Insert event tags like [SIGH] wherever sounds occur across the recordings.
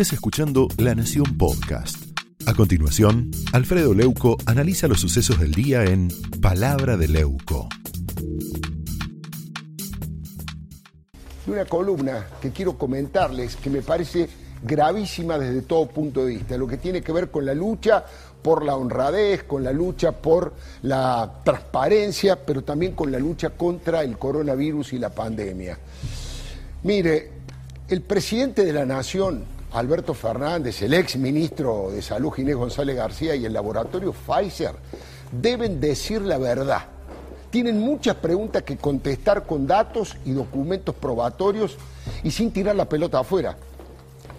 estés escuchando La Nación Podcast. A continuación, Alfredo Leuco analiza los sucesos del día en Palabra de Leuco. Una columna que quiero comentarles que me parece gravísima desde todo punto de vista, lo que tiene que ver con la lucha por la honradez, con la lucha por la transparencia, pero también con la lucha contra el coronavirus y la pandemia. Mire, el presidente de la Nación, Alberto Fernández, el ex ministro de Salud Ginés González García y el laboratorio Pfizer deben decir la verdad. Tienen muchas preguntas que contestar con datos y documentos probatorios y sin tirar la pelota afuera.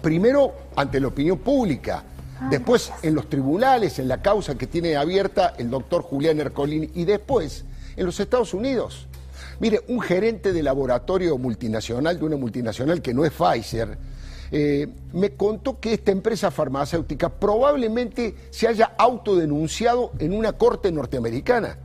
Primero ante la opinión pública, después en los tribunales, en la causa que tiene abierta el doctor Julián Ercolini y después en los Estados Unidos. Mire, un gerente de laboratorio multinacional, de una multinacional que no es Pfizer, eh, me contó que esta empresa farmacéutica probablemente se haya autodenunciado en una corte norteamericana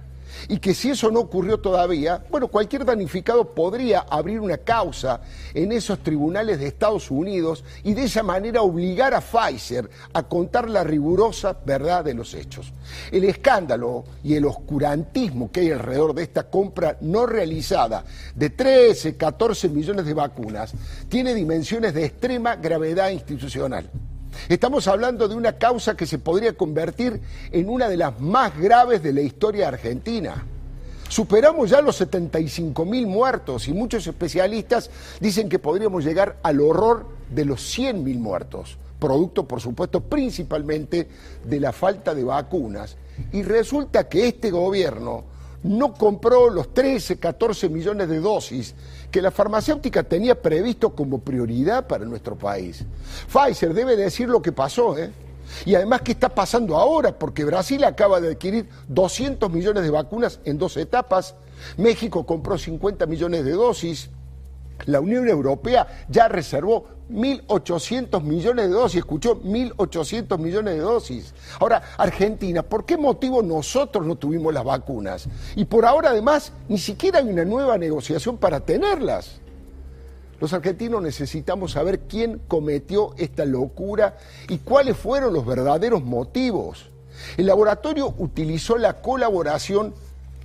y que si eso no ocurrió todavía, bueno, cualquier danificado podría abrir una causa en esos tribunales de Estados Unidos y de esa manera obligar a Pfizer a contar la rigurosa verdad de los hechos. El escándalo y el oscurantismo que hay alrededor de esta compra no realizada de 13, 14 millones de vacunas tiene dimensiones de extrema gravedad institucional. Estamos hablando de una causa que se podría convertir en una de las más graves de la historia argentina. Superamos ya los 75 mil muertos y muchos especialistas dicen que podríamos llegar al horror de los 100 mil muertos, producto por supuesto principalmente de la falta de vacunas. Y resulta que este gobierno no compró los 13, 14 millones de dosis que la farmacéutica tenía previsto como prioridad para nuestro país. Pfizer debe decir lo que pasó, ¿eh? Y además, ¿qué está pasando ahora? Porque Brasil acaba de adquirir 200 millones de vacunas en dos etapas, México compró 50 millones de dosis, la Unión Europea ya reservó 1.800 millones de dosis, escuchó 1.800 millones de dosis. Ahora, Argentina, ¿por qué motivo nosotros no tuvimos las vacunas? Y por ahora, además, ni siquiera hay una nueva negociación para tenerlas. Los argentinos necesitamos saber quién cometió esta locura y cuáles fueron los verdaderos motivos. El laboratorio utilizó la colaboración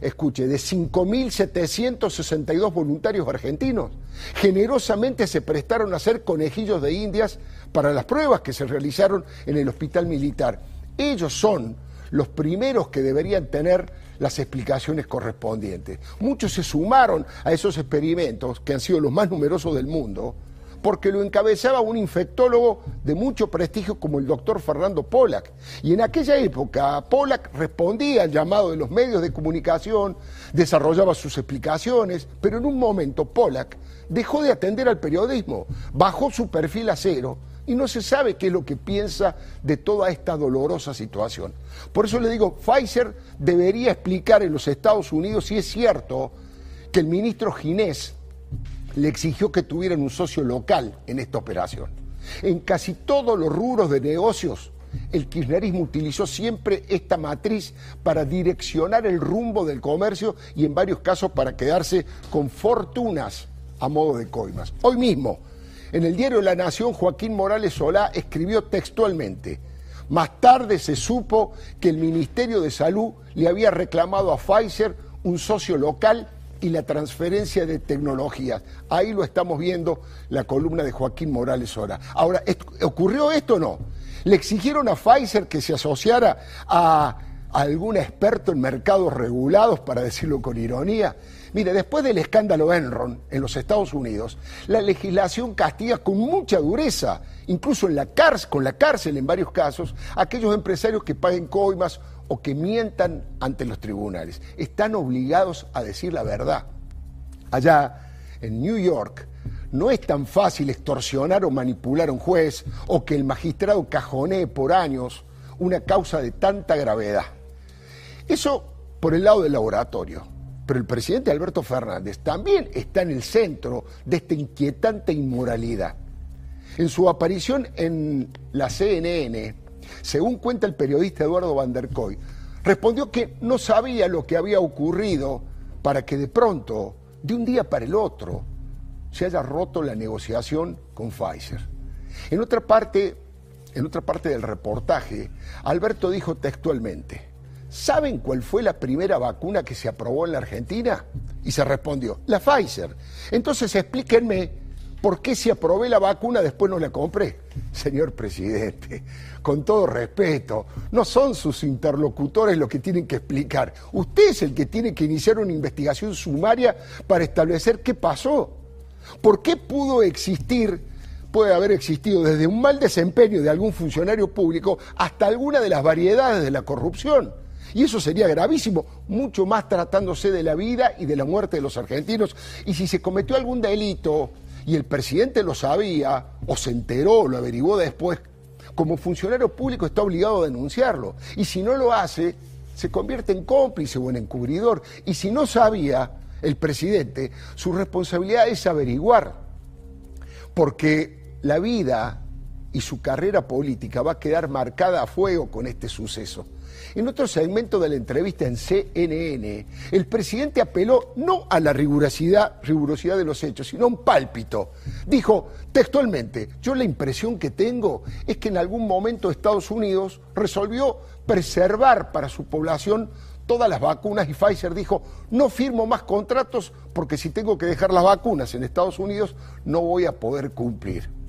escuche, de 5.762 voluntarios argentinos. Generosamente se prestaron a hacer conejillos de indias para las pruebas que se realizaron en el hospital militar. Ellos son los primeros que deberían tener las explicaciones correspondientes. Muchos se sumaron a esos experimentos, que han sido los más numerosos del mundo, porque lo encabezaba un infectólogo de mucho prestigio como el doctor Fernando Pollack. Y en aquella época Pollack respondía al llamado de los medios de comunicación, desarrollaba sus explicaciones, pero en un momento Pollack dejó de atender al periodismo, bajó su perfil a cero y no se sabe qué es lo que piensa de toda esta dolorosa situación. Por eso le digo, Pfizer debería explicar en los Estados Unidos si es cierto que el ministro Ginés le exigió que tuvieran un socio local en esta operación. En casi todos los rubros de negocios, el kirchnerismo utilizó siempre esta matriz para direccionar el rumbo del comercio y en varios casos para quedarse con fortunas a modo de coimas. Hoy mismo, en el diario La Nación, Joaquín Morales Solá escribió textualmente, más tarde se supo que el Ministerio de Salud le había reclamado a Pfizer un socio local y la transferencia de tecnologías. Ahí lo estamos viendo, la columna de Joaquín Morales Sora. Ahora, ¿ocurrió esto o no? ¿Le exigieron a Pfizer que se asociara a algún experto en mercados regulados, para decirlo con ironía? Mire, después del escándalo Enron en los Estados Unidos, la legislación castiga con mucha dureza, incluso en la cárcel, con la cárcel en varios casos, a aquellos empresarios que paguen coimas o que mientan ante los tribunales. Están obligados a decir la verdad. Allá, en New York, no es tan fácil extorsionar o manipular a un juez o que el magistrado cajonee por años una causa de tanta gravedad. Eso por el lado del laboratorio. Pero el presidente Alberto Fernández también está en el centro de esta inquietante inmoralidad. En su aparición en la CNN, según cuenta el periodista Eduardo Van der Koy, respondió que no sabía lo que había ocurrido para que de pronto, de un día para el otro, se haya roto la negociación con Pfizer. En otra parte, en otra parte del reportaje, Alberto dijo textualmente, ¿saben cuál fue la primera vacuna que se aprobó en la Argentina? Y se respondió, la Pfizer. Entonces explíquenme ¿Por qué si aprobé la vacuna después no la compré? [LAUGHS] Señor presidente, con todo respeto, no son sus interlocutores los que tienen que explicar. Usted es el que tiene que iniciar una investigación sumaria para establecer qué pasó. ¿Por qué pudo existir, puede haber existido desde un mal desempeño de algún funcionario público hasta alguna de las variedades de la corrupción? Y eso sería gravísimo, mucho más tratándose de la vida y de la muerte de los argentinos. Y si se cometió algún delito y el presidente lo sabía o se enteró, lo averiguó después, como funcionario público está obligado a denunciarlo. Y si no lo hace, se convierte en cómplice o en encubridor. Y si no sabía el presidente, su responsabilidad es averiguar. Porque la vida y su carrera política va a quedar marcada a fuego con este suceso. En otro segmento de la entrevista en CNN, el presidente apeló no a la rigurosidad, rigurosidad de los hechos, sino a un pálpito. Dijo textualmente, yo la impresión que tengo es que en algún momento Estados Unidos resolvió preservar para su población todas las vacunas y Pfizer dijo, no firmo más contratos porque si tengo que dejar las vacunas en Estados Unidos no voy a poder cumplir.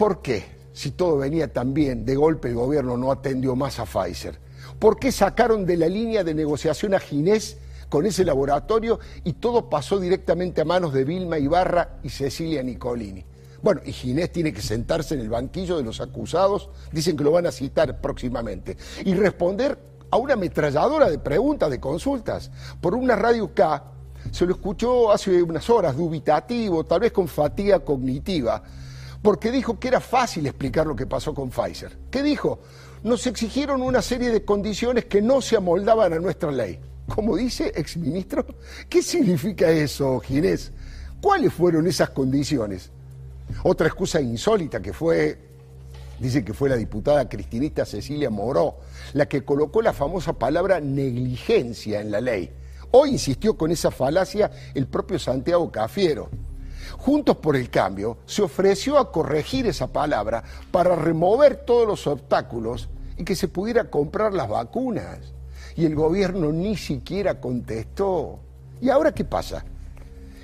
¿Por qué? Si todo venía tan bien, de golpe el gobierno no atendió más a Pfizer. ¿Por qué sacaron de la línea de negociación a Ginés con ese laboratorio y todo pasó directamente a manos de Vilma Ibarra y Cecilia Nicolini? Bueno, y Ginés tiene que sentarse en el banquillo de los acusados, dicen que lo van a citar próximamente, y responder a una ametralladora de preguntas, de consultas, por una radio K. Se lo escuchó hace unas horas, dubitativo, tal vez con fatiga cognitiva, porque dijo que era fácil explicar lo que pasó con Pfizer. ¿Qué dijo? nos exigieron una serie de condiciones que no se amoldaban a nuestra ley. Como dice exministro, ¿qué significa eso, Ginés? ¿Cuáles fueron esas condiciones? Otra excusa insólita que fue, dice que fue la diputada cristinista Cecilia Moró, la que colocó la famosa palabra negligencia en la ley. Hoy insistió con esa falacia el propio Santiago Cafiero. Juntos por el Cambio se ofreció a corregir esa palabra para remover todos los obstáculos y que se pudiera comprar las vacunas. Y el gobierno ni siquiera contestó. ¿Y ahora qué pasa?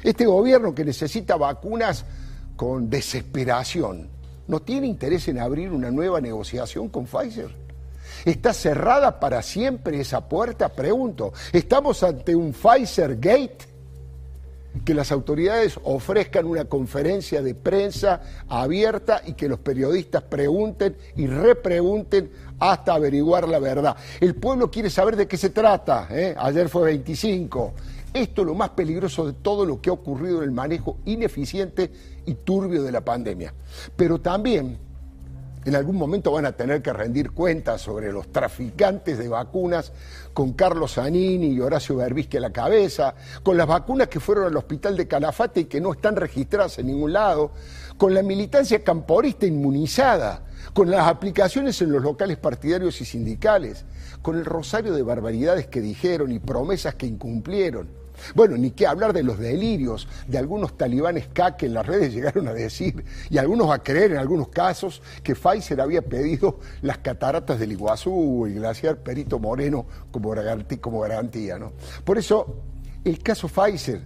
Este gobierno que necesita vacunas con desesperación, ¿no tiene interés en abrir una nueva negociación con Pfizer? ¿Está cerrada para siempre esa puerta? Pregunto, ¿estamos ante un Pfizer Gate? Que las autoridades ofrezcan una conferencia de prensa abierta y que los periodistas pregunten y repregunten hasta averiguar la verdad. El pueblo quiere saber de qué se trata. ¿eh? Ayer fue 25. Esto es lo más peligroso de todo lo que ha ocurrido en el manejo ineficiente y turbio de la pandemia. Pero también en algún momento van a tener que rendir cuentas sobre los traficantes de vacunas con Carlos Zanini y Horacio Berbisque a la cabeza, con las vacunas que fueron al hospital de Calafate y que no están registradas en ningún lado, con la militancia camporista inmunizada, con las aplicaciones en los locales partidarios y sindicales, con el rosario de barbaridades que dijeron y promesas que incumplieron. Bueno, ni qué hablar de los delirios de algunos talibanes K que en las redes llegaron a decir, y algunos a creer en algunos casos, que Pfizer había pedido las cataratas del Iguazú el glaciar Perito Moreno como garantía. Como garantía ¿no? Por eso, el caso Pfizer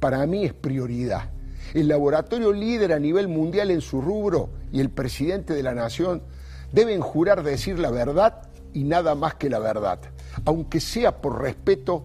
para mí es prioridad. El laboratorio líder a nivel mundial en su rubro y el presidente de la nación deben jurar decir la verdad y nada más que la verdad, aunque sea por respeto